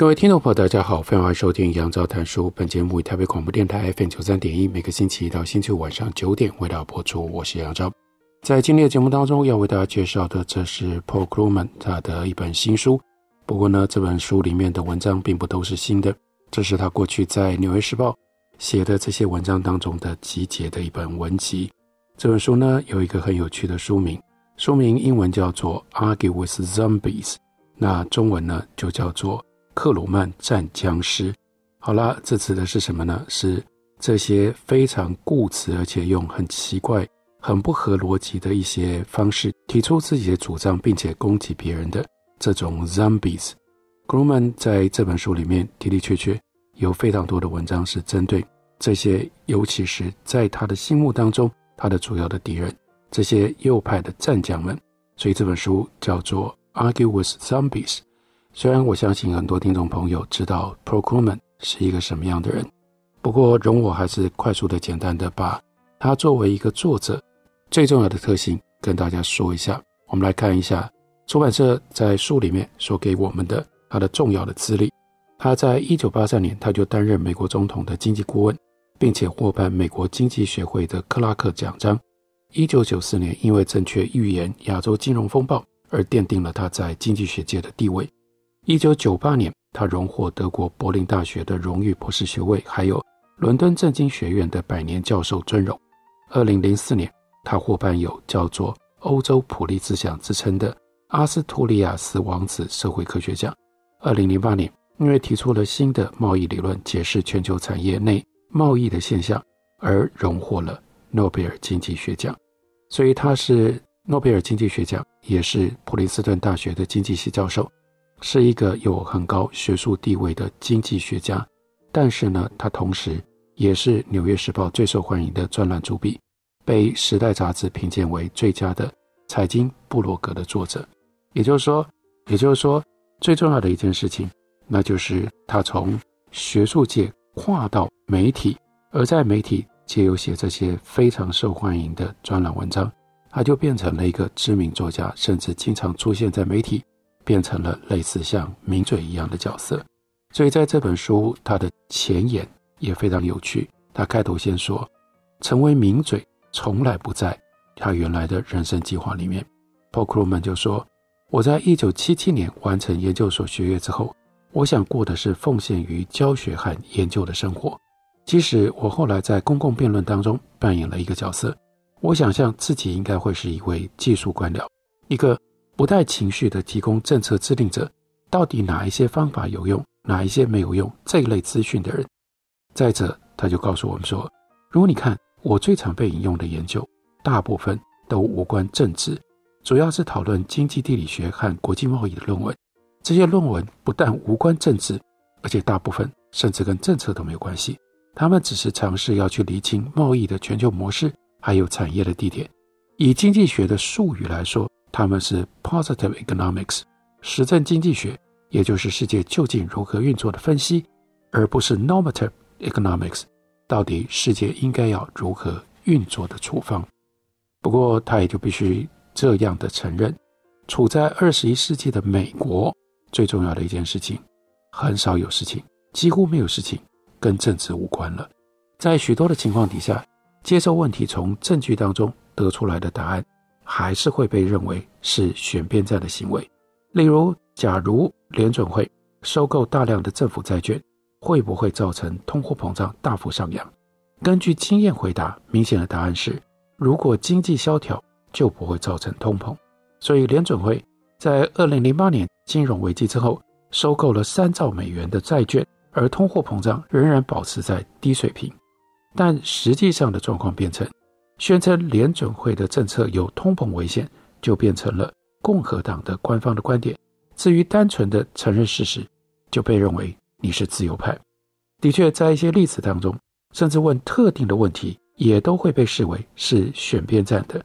各位听众朋友，大家好，欢迎收听杨照谈书。本节目以台北广播电台 FM 九三点一，每个星期一到星期五晚上九点为大家播出。我是杨照。在今天的节目当中，要为大家介绍的，这是 Paul k r u m a n 他的一本新书。不过呢，这本书里面的文章并不都是新的，这是他过去在《纽约时报》写的这些文章当中的集结的一本文集。这本书呢，有一个很有趣的书名，书名英文叫做《Argue with Zombies》，那中文呢就叫做。克鲁曼战僵尸，好了，这指的是什么呢？是这些非常固执，而且用很奇怪、很不合逻辑的一些方式提出自己的主张，并且攻击别人的这种 zombies。克鲁曼在这本书里面的的确确有非常多的文章是针对这些，尤其是在他的心目当中，他的主要的敌人，这些右派的战将们。所以这本书叫做《Argue with Zombies》。虽然我相信很多听众朋友知道 Procurement 是一个什么样的人，不过容我还是快速的、简单的把他作为一个作者最重要的特性跟大家说一下。我们来看一下出版社在书里面说给我们的他的重要的资历。他在一九八三年他就担任美国总统的经济顾问，并且获颁美国经济学会的克拉克奖章。一九九四年因为正确预言亚洲金融风暴而奠定了他在经济学界的地位。一九九八年，他荣获德国柏林大学的荣誉博士学位，还有伦敦政经学院的百年教授尊荣。二零零四年，他获颁有叫做“欧洲普利兹奖”之称的阿斯图利亚斯王子社会科学奖。二零零八年，因为提出了新的贸易理论，解释全球产业内贸易的现象，而荣获了诺贝尔经济学奖。所以他是诺贝尔经济学奖，也是普林斯顿大学的经济系教授。是一个有很高学术地位的经济学家，但是呢，他同时也是《纽约时报》最受欢迎的专栏主笔，被《时代》杂志评鉴为最佳的财经部落格的作者。也就是说，也就是说，最重要的一件事情，那就是他从学术界跨到媒体，而在媒体借由写这些非常受欢迎的专栏文章，他就变成了一个知名作家，甚至经常出现在媒体。变成了类似像名嘴一样的角色，所以在这本书，他的前言也非常有趣。他开头先说，成为名嘴从来不在他原来的人生计划里面。Paul Kruman 就说：“我在一九七七年完成研究所学业之后，我想过的是奉献于教学和研究的生活。即使我后来在公共辩论当中扮演了一个角色，我想象自己应该会是一位技术官僚，一个。”不带情绪的提供政策制定者，到底哪一些方法有用，哪一些没有用？这一类资讯的人。再者，他就告诉我们说，如果你看我最常被引用的研究，大部分都无关政治，主要是讨论经济地理学和国际贸易的论文。这些论文不但无关政治，而且大部分甚至跟政策都没有关系。他们只是尝试要去厘清贸易的全球模式，还有产业的地点。以经济学的术语来说。他们是 positive economics，实证经济学，也就是世界究竟如何运作的分析，而不是 normative economics，到底世界应该要如何运作的处方。不过，他也就必须这样的承认，处在二十一世纪的美国，最重要的一件事情，很少有事情，几乎没有事情跟政治无关了。在许多的情况底下，接受问题从证据当中得出来的答案。还是会被认为是选边站的行为。例如，假如联准会收购大量的政府债券，会不会造成通货膨胀大幅上扬？根据经验回答，明显的答案是：如果经济萧条，就不会造成通膨。所以，联准会在二零零八年金融危机之后，收购了三兆美元的债券，而通货膨胀仍然保持在低水平。但实际上的状况变成。宣称联准会的政策有通膨危险，就变成了共和党的官方的观点。至于单纯的承认事实，就被认为你是自由派。的确，在一些例子当中，甚至问特定的问题，也都会被视为是选边站的。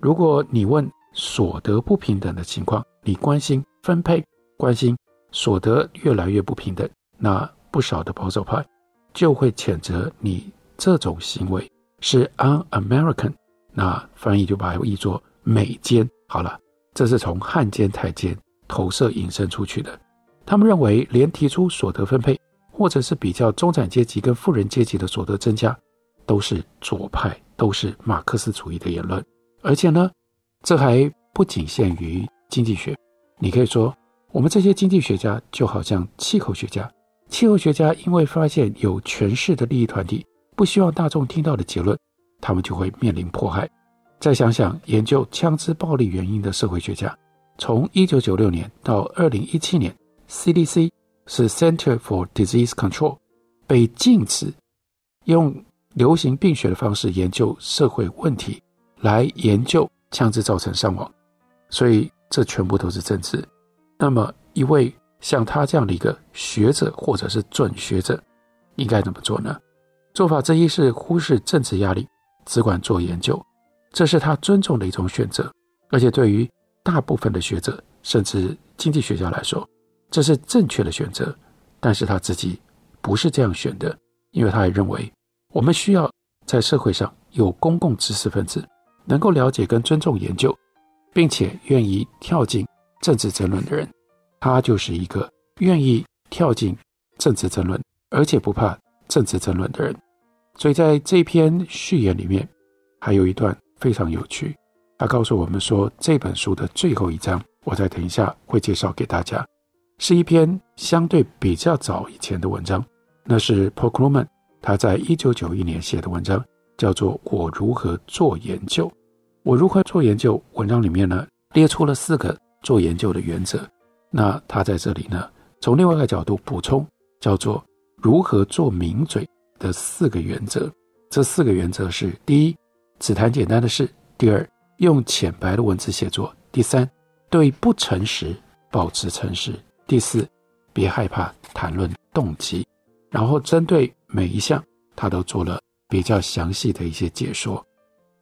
如果你问所得不平等的情况，你关心分配，关心所得越来越不平等，那不少的保守派就会谴责你这种行为是 un-American。那翻译就把它译作美奸。好了，这是从汉奸太监投射引申出去的。他们认为，连提出所得分配，或者是比较中产阶级跟富人阶级的所得增加，都是左派，都是马克思主义的言论。而且呢，这还不仅限于经济学。你可以说，我们这些经济学家就好像气候学家。气候学家因为发现有权势的利益团体不希望大众听到的结论，他们就会面临迫害。再想想研究枪支暴力原因的社会学家，从一九九六年到二零一七年，CDC 是 Center for Disease Control 被禁止用流行病学的方式研究社会问题，来研究枪支造成伤亡。所以这全部都是政治。那么一位像他这样的一个学者或者是准学者，应该怎么做呢？做法之一是忽视政治压力，只管做研究。这是他尊重的一种选择，而且对于大部分的学者甚至经济学家来说，这是正确的选择。但是他自己不是这样选的，因为他也认为我们需要在社会上有公共知识分子，能够了解跟尊重研究，并且愿意跳进政治争论的人。他就是一个愿意跳进政治争论，而且不怕政治争论的人。所以在这篇序言里面，还有一段。非常有趣，他告诉我们说，这本书的最后一章，我再等一下会介绍给大家，是一篇相对比较早以前的文章，那是 Paul Krugman 他在一九九一年写的文章，叫做《我如何做研究》。我如何做研究？文章里面呢列出了四个做研究的原则，那他在这里呢从另外一个角度补充，叫做如何做名嘴的四个原则。这四个原则是：第一。只谈简单的事。第二，用浅白的文字写作。第三，对不诚实保持诚实。第四，别害怕谈论动机。然后针对每一项，他都做了比较详细的一些解说。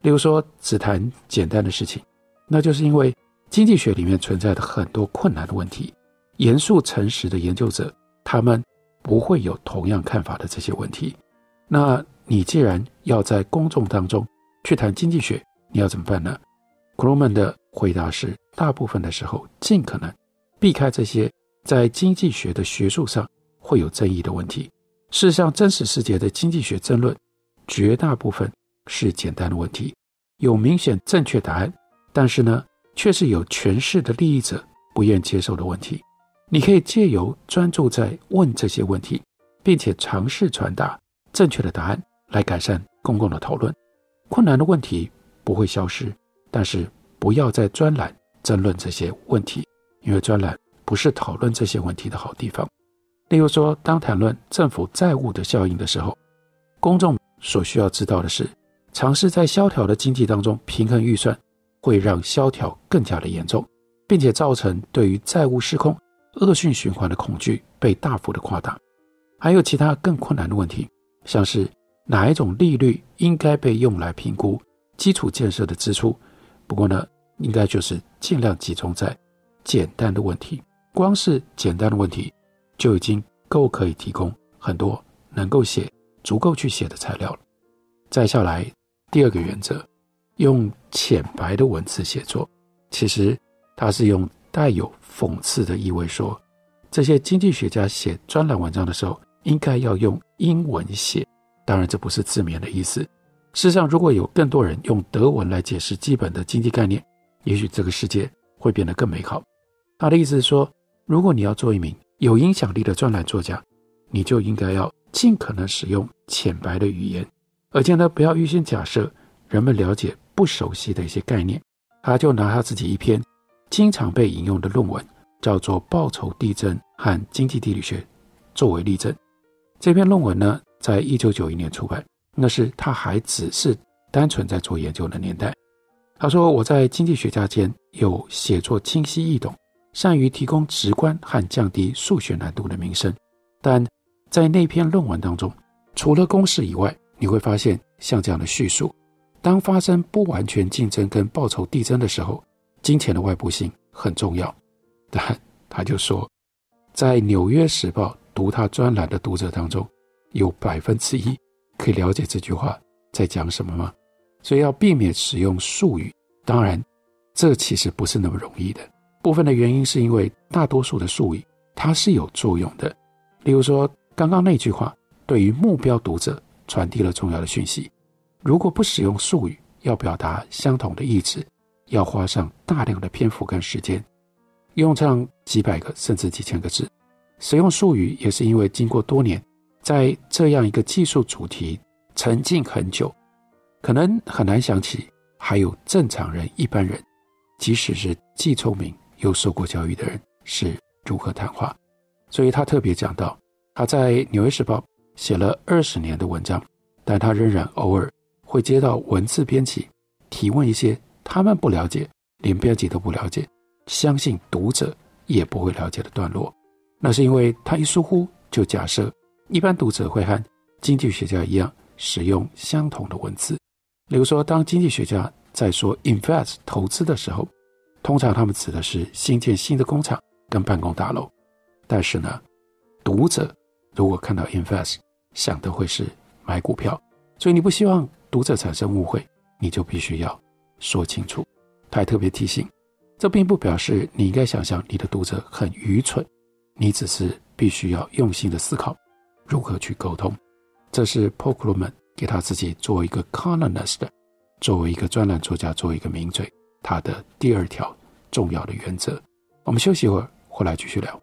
例如说，只谈简单的事情，那就是因为经济学里面存在的很多困难的问题，严肃诚实的研究者，他们不会有同样看法的这些问题。那你既然要在公众当中，去谈经济学，你要怎么办呢？克鲁曼的回答是：大部分的时候，尽可能避开这些在经济学的学术上会有争议的问题。事实上，真实世界的经济学争论，绝大部分是简单的问题，有明显正确答案，但是呢，却是有权势的利益者不愿接受的问题。你可以借由专注在问这些问题，并且尝试传达正确的答案，来改善公共的讨论。困难的问题不会消失，但是不要在专栏争论这些问题，因为专栏不是讨论这些问题的好地方。例如说，当谈论政府债务的效应的时候，公众所需要知道的是，尝试在萧条的经济当中平衡预算，会让萧条更加的严重，并且造成对于债务失控、恶性循环的恐惧被大幅的夸大。还有其他更困难的问题，像是。哪一种利率应该被用来评估基础建设的支出？不过呢，应该就是尽量集中在简单的问题。光是简单的问题就已经够可以提供很多能够写足够去写的材料了。再下来，第二个原则，用浅白的文字写作。其实它是用带有讽刺的意味说，这些经济学家写专栏文章的时候，应该要用英文写。当然，这不是字面的意思。事实上，如果有更多人用德文来解释基本的经济概念，也许这个世界会变得更美好。他的意思是说，如果你要做一名有影响力的专栏作家，你就应该要尽可能使用浅白的语言，而且呢，不要预先假设人们了解不熟悉的一些概念。他就拿他自己一篇经常被引用的论文，叫做《报酬递增和经济地理学》，作为例证。这篇论文呢，在一九九一年出版，那是他还只是单纯在做研究的年代。他说：“我在经济学家间有写作清晰易懂、善于提供直观和降低数学难度的名声。但在那篇论文当中，除了公式以外，你会发现像这样的叙述：当发生不完全竞争跟报酬递增的时候，金钱的外部性很重要。但他就说，在《纽约时报》读他专栏的读者当中，有百分之一可以了解这句话在讲什么吗？所以要避免使用术语。当然，这其实不是那么容易的。部分的原因是因为大多数的术语它是有作用的。例如说，刚刚那句话对于目标读者传递了重要的讯息。如果不使用术语，要表达相同的意志，要花上大量的篇幅跟时间。用上几百个甚至几千个字，使用术语也是因为经过多年在这样一个技术主题沉浸很久，可能很难想起还有正常人、一般人，即使是既聪明又受过教育的人是如何谈话。所以他特别讲到，他在《纽约时报》写了二十年的文章，但他仍然偶尔会接到文字编辑提问一些他们不了解，连编辑都不了解。相信读者也不会了解的段落，那是因为他一疏忽就假设一般读者会和经济学家一样使用相同的文字。比如说，当经济学家在说 invest 投资的时候，通常他们指的是新建新的工厂跟办公大楼。但是呢，读者如果看到 invest，想的会是买股票。所以你不希望读者产生误会，你就必须要说清楚。他还特别提醒。这并不表示你应该想象你的读者很愚蠢，你只是必须要用心的思考如何去沟通。这是 Paul Krugman 给他自己作为一个 columnist，作为一个专栏作家，作为一个名嘴，他的第二条重要的原则。我们休息一会儿，回来继续聊。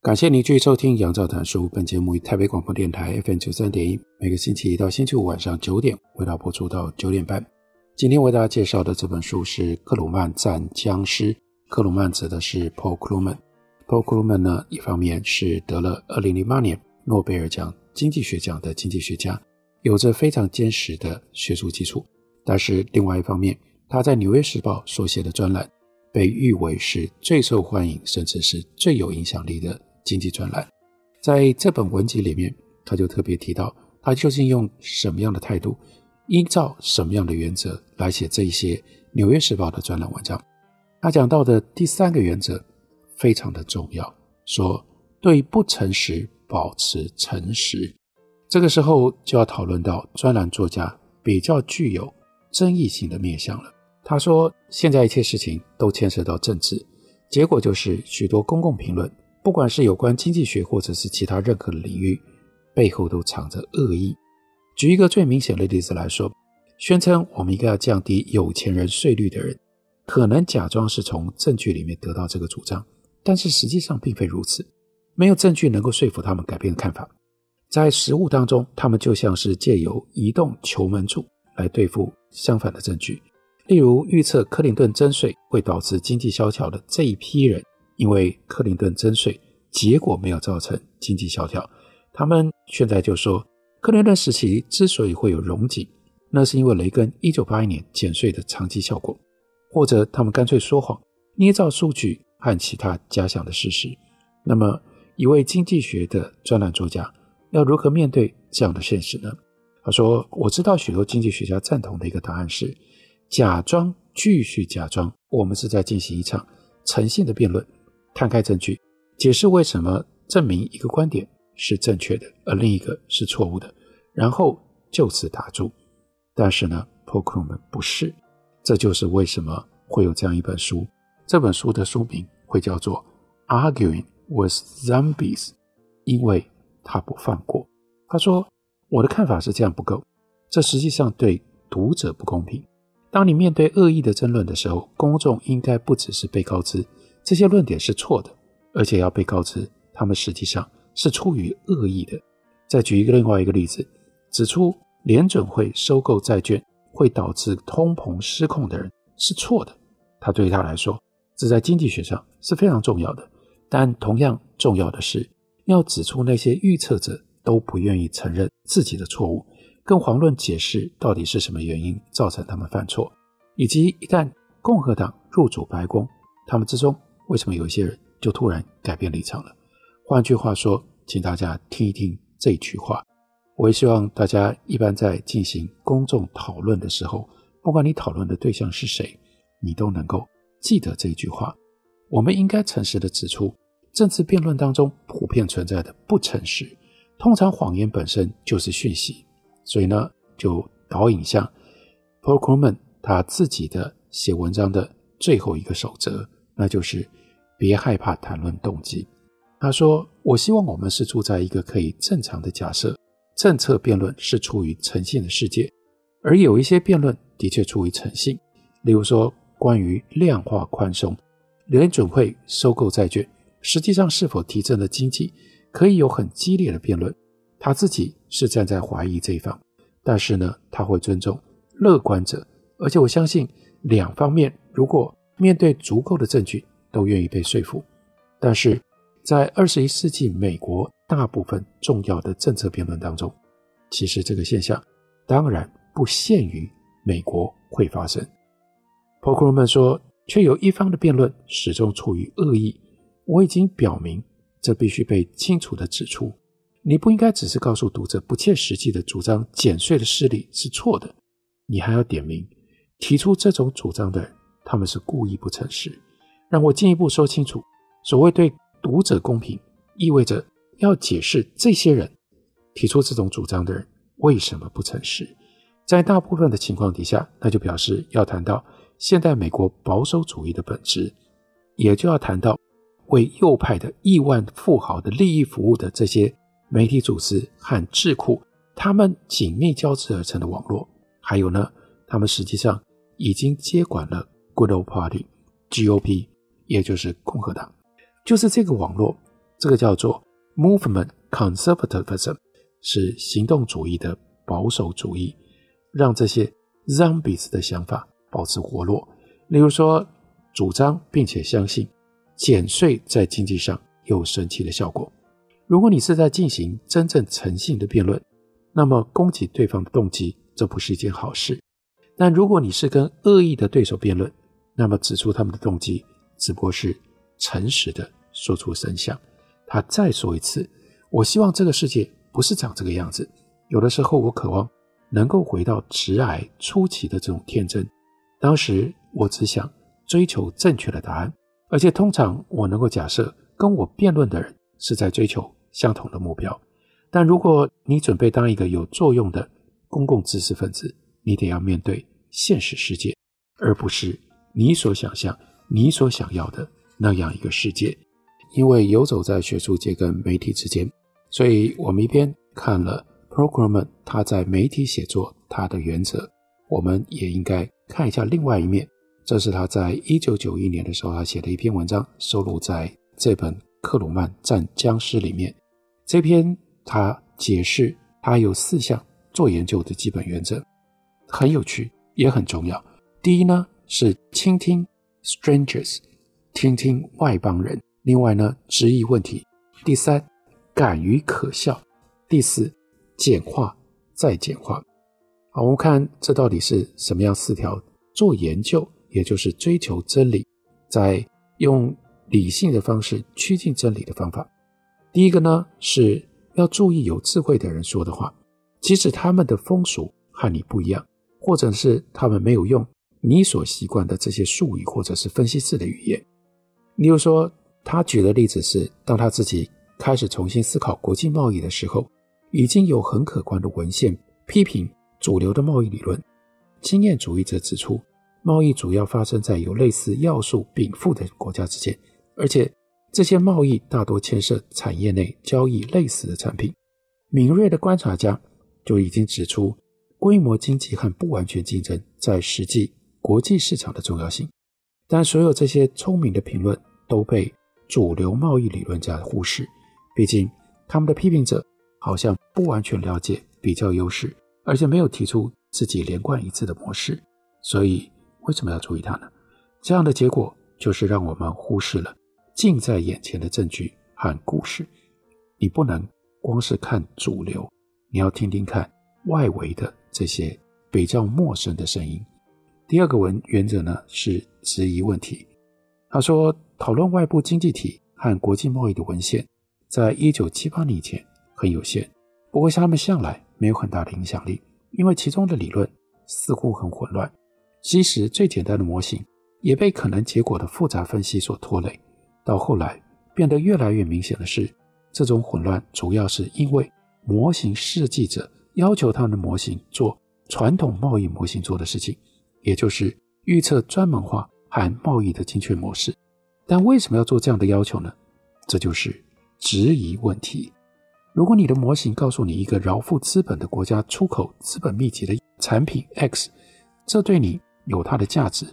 感谢您继续收听杨照谈书。本节目以台北广播电台 FM 九三点一，每个星期一到星期五晚上九点为大家播出到九点半。今天为大家介绍的这本书是《克鲁曼战僵尸》。克鲁曼指的是 Paul Krugman。Paul Krugman 呢，一方面是得了二零零八年诺贝尔奖经济学奖的经济学家，有着非常坚实的学术基础。但是另外一方面，他在《纽约时报》所写的专栏被誉为是最受欢迎，甚至是最有影响力的。经济专栏，在这本文集里面，他就特别提到，他究竟用什么样的态度，依照什么样的原则来写这一些《纽约时报》的专栏文章。他讲到的第三个原则非常的重要，说对不诚实保持诚实。这个时候就要讨论到专栏作家比较具有争议性的面向了。他说，现在一切事情都牵涉到政治，结果就是许多公共评论。不管是有关经济学，或者是其他任何领域，背后都藏着恶意。举一个最明显的例子来说，宣称我们应该要降低有钱人税率的人，可能假装是从证据里面得到这个主张，但是实际上并非如此。没有证据能够说服他们改变看法。在实务当中，他们就像是借由移动球门柱来对付相反的证据。例如，预测克林顿征税会导致经济萧条的这一批人。因为克林顿征税，结果没有造成经济萧条，他们现在就说，克林顿时期之所以会有荣景，那是因为雷根一九八一年减税的长期效果，或者他们干脆说谎，捏造数据和其他假想的事实。那么，一位经济学的专栏作家要如何面对这样的现实呢？他说：“我知道许多经济学家赞同的一个答案是，假装继续假装，我们是在进行一场诚信的辩论。”摊开证据，解释为什么证明一个观点是正确的，而另一个是错误的，然后就此打住。但是呢，Pocrom 的不是，这就是为什么会有这样一本书。这本书的书名会叫做《Arguing with Zombies》，因为他不放过。他说：“我的看法是这样不够，这实际上对读者不公平。当你面对恶意的争论的时候，公众应该不只是被告知这些论点是错的，而且要被告知他们实际上是出于恶意的。”再举一个另外一个例子，指出联准会收购债券会导致通膨失控的人是错的。他对他来说，这在经济学上是非常重要的。但同样重要的是，要指出那些预测者都不愿意承认自己的错误，更遑论解释到底是什么原因造成他们犯错，以及一旦共和党入主白宫，他们之中为什么有一些人就突然改变立场了？换句话说，请大家听一听。这句话，我也希望大家一般在进行公众讨论的时候，不管你讨论的对象是谁，你都能够记得这句话。我们应该诚实地指出，政治辩论当中普遍存在的不诚实，通常谎言本身就是讯息。所以呢，就导引向 Paul Krugman 他自己的写文章的最后一个守则，那就是别害怕谈论动机。他说：“我希望我们是住在一个可以正常的假设，政策辩论是出于诚信的世界，而有一些辩论的确出于诚信。例如说，关于量化宽松，联准会收购债券，实际上是否提振了经济，可以有很激烈的辩论。他自己是站在怀疑这一方，但是呢，他会尊重乐观者，而且我相信两方面如果面对足够的证据，都愿意被说服。但是。”在二十一世纪美国大部分重要的政策辩论当中，其实这个现象当然不限于美国会发生。Paul Krugman 说，却有一方的辩论始终处于恶意。我已经表明，这必须被清楚地指出。你不应该只是告诉读者不切实际的主张减税的事例是错的，你还要点名提出这种主张的人，他们是故意不诚实。让我进一步说清楚，所谓对。读者公平意味着要解释这些人提出这种主张的人为什么不诚实。在大部分的情况底下，那就表示要谈到现代美国保守主义的本质，也就要谈到为右派的亿万富豪的利益服务的这些媒体组织和智库，他们紧密交织而成的网络。还有呢，他们实际上已经接管了 Good Old Party（GOP），也就是共和党。就是这个网络，这个叫做 Movement Conservatism，是行动主义的保守主义，让这些 zombies 的想法保持活络。例如说，主张并且相信减税在经济上有神奇的效果。如果你是在进行真正诚信的辩论，那么攻击对方的动机，这不是一件好事。但如果你是跟恶意的对手辩论，那么指出他们的动机，只不过是诚实的。说出真相。他再说一次，我希望这个世界不是长这个样子。有的时候，我渴望能够回到直癌初期的这种天真。当时，我只想追求正确的答案，而且通常我能够假设跟我辩论的人是在追求相同的目标。但如果你准备当一个有作用的公共知识分子，你得要面对现实世界，而不是你所想象、你所想要的那样一个世界。因为游走在学术界跟媒体之间，所以我们一边看了 Paul Krugman 他在媒体写作他的原则，我们也应该看一下另外一面。这是他在一九九一年的时候他写的一篇文章，收录在这本《克鲁曼战僵尸》里面。这篇他解释他有四项做研究的基本原则，很有趣，也很重要。第一呢是倾听 strangers，听听外邦人。另外呢，质疑问题；第三，敢于可笑；第四，简化再简化。好，我们看这到底是什么样四条做研究，也就是追求真理，在用理性的方式趋近真理的方法。第一个呢，是要注意有智慧的人说的话，即使他们的风俗和你不一样，或者是他们没有用你所习惯的这些术语或者是分析式的语言。例如说。他举的例子是，当他自己开始重新思考国际贸易的时候，已经有很可观的文献批评主流的贸易理论。经验主义者指出，贸易主要发生在有类似要素禀赋的国家之间，而且这些贸易大多牵涉产业内交易类似的产品。敏锐的观察家就已经指出，规模经济和不完全竞争在实际国际市场的重要性。但所有这些聪明的评论都被主流贸易理论家忽视，毕竟他们的批评者好像不完全了解比较优势，而且没有提出自己连贯一致的模式，所以。为什么要注意它呢？这样的结果就是让我们忽视了近在眼前的证据和故事。你不能光是看主流，你要听听看外围的这些比较陌生的声音。第二个文原则呢是质疑问题。他说，讨论外部经济体和国际贸易的文献，在一九七八年以前很有限，不过他们向来没有很大的影响力，因为其中的理论似乎很混乱。即使最简单的模型也被可能结果的复杂分析所拖累。到后来变得越来越明显的是，这种混乱主要是因为模型设计者要求他们的模型做传统贸易模型做的事情，也就是预测专门化和贸易的精确模式。但为什么要做这样的要求呢？这就是质疑问题。如果你的模型告诉你一个饶富资本的国家出口资本密集的产品 X，这对你有它的价值，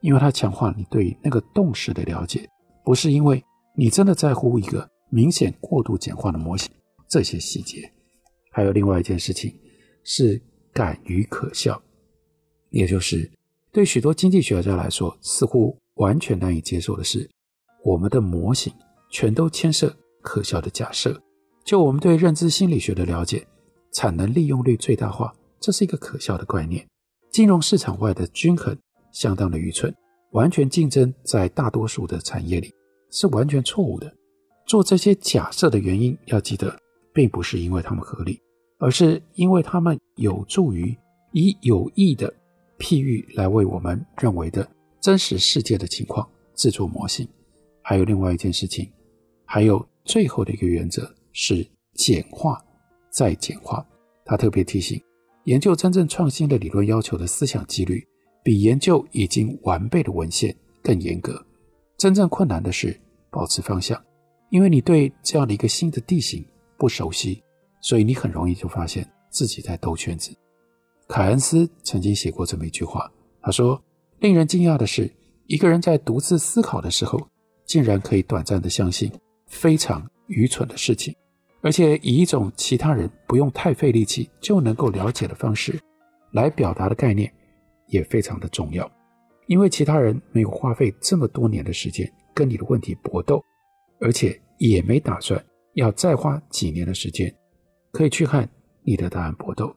因为它强化你对那个动势的了解，不是因为你真的在乎一个明显过度简化的模型。这些细节，还有另外一件事情是敢于可笑，也就是对许多经济学家来说，似乎完全难以接受的是，我们的模型全都牵涉可笑的假设。就我们对认知心理学的了解，产能利用率最大化，这是一个可笑的观念。金融市场外的均衡相当的愚蠢，完全竞争在大多数的产业里是完全错误的。做这些假设的原因，要记得，并不是因为它们合理，而是因为它们有助于以有益的譬喻来为我们认为的真实世界的情况制作模型。还有另外一件事情，还有最后的一个原则是简化再简化。他特别提醒。研究真正创新的理论要求的思想纪律，比研究已经完备的文献更严格。真正困难的是保持方向，因为你对这样的一个新的地形不熟悉，所以你很容易就发现自己在兜圈子。凯恩斯曾经写过这么一句话，他说：“令人惊讶的是，一个人在独自思考的时候，竟然可以短暂地相信非常愚蠢的事情。”而且以一种其他人不用太费力气就能够了解的方式来表达的概念，也非常的重要。因为其他人没有花费这么多年的时间跟你的问题搏斗，而且也没打算要再花几年的时间可以去和你的答案搏斗。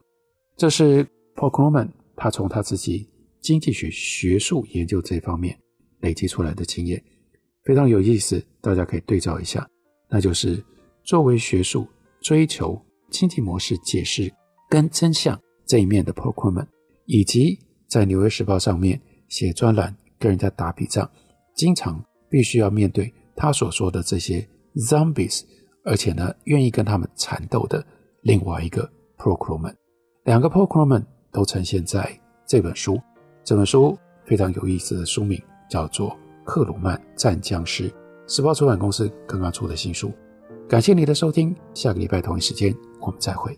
这是 Paul Krugman 他从他自己经济学学术研究这方面累积出来的经验，非常有意思，大家可以对照一下，那就是。作为学术追求经济模式解释跟真相这一面的 Paul Krugman，以及在《纽约时报》上面写专栏跟人家打笔仗，经常必须要面对他所说的这些 zombies，而且呢愿意跟他们缠斗的另外一个 Paul Krugman，两个 Paul Krugman 都呈现在这本书。这本书非常有意思的书名叫做《克鲁曼战僵尸》，时报出版公司刚刚出的新书。感谢你的收听，下个礼拜同一时间我们再会。